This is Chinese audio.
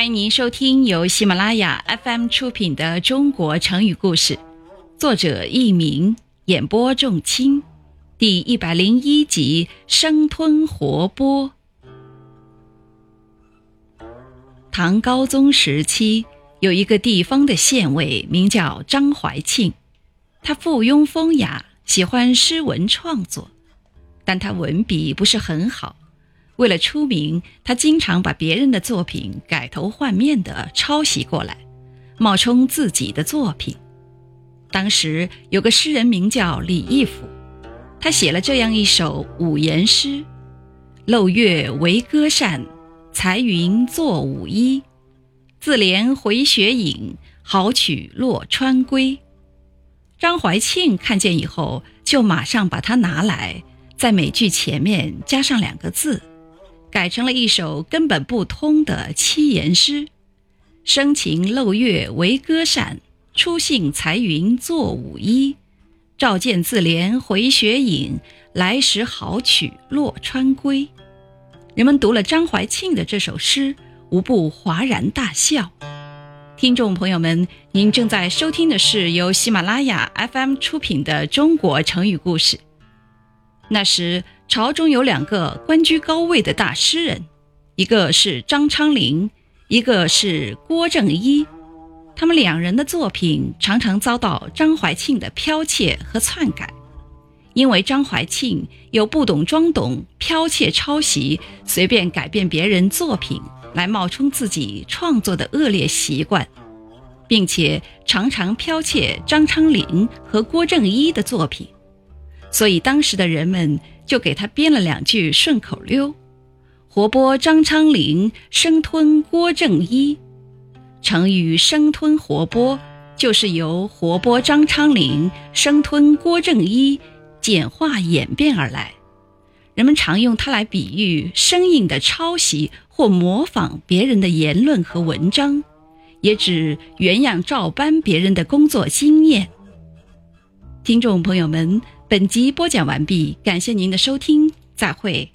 欢迎您收听由喜马拉雅 FM 出品的《中国成语故事》，作者佚名，演播仲卿，第一百零一集生吞活剥。唐高宗时期，有一个地方的县尉，名叫张怀庆，他附庸风雅，喜欢诗文创作，但他文笔不是很好。为了出名，他经常把别人的作品改头换面的抄袭过来，冒充自己的作品。当时有个诗人名叫李义府，他写了这样一首五言诗：“漏月为歌扇，裁云作舞衣。自怜回雪影，好取洛川归。”张怀庆看见以后，就马上把它拿来，在每句前面加上两个字。改成了一首根本不通的七言诗：“生情漏月为歌扇，初信裁云作舞衣。照见自怜回雪影，来时好取洛川归。”人们读了张怀庆的这首诗，无不哗然大笑。听众朋友们，您正在收听的是由喜马拉雅 FM 出品的《中国成语故事》。那时。朝中有两个官居高位的大诗人，一个是张昌龄，一个是郭正一。他们两人的作品常常遭到张怀庆的剽窃和篡改，因为张怀庆有不懂装懂、剽窃抄袭、随便改变别人作品来冒充自己创作的恶劣习惯，并且常常剽窃张昌龄和郭正一的作品，所以当时的人们。就给他编了两句顺口溜：“活剥张昌龄，生吞郭正一。”成语“生吞活剥”就是由“活剥张昌龄，生吞郭正一”简化演变而来。人们常用它来比喻生硬的抄袭或模仿别人的言论和文章，也指原样照搬别人的工作经验。听众朋友们。本集播讲完毕，感谢您的收听，再会。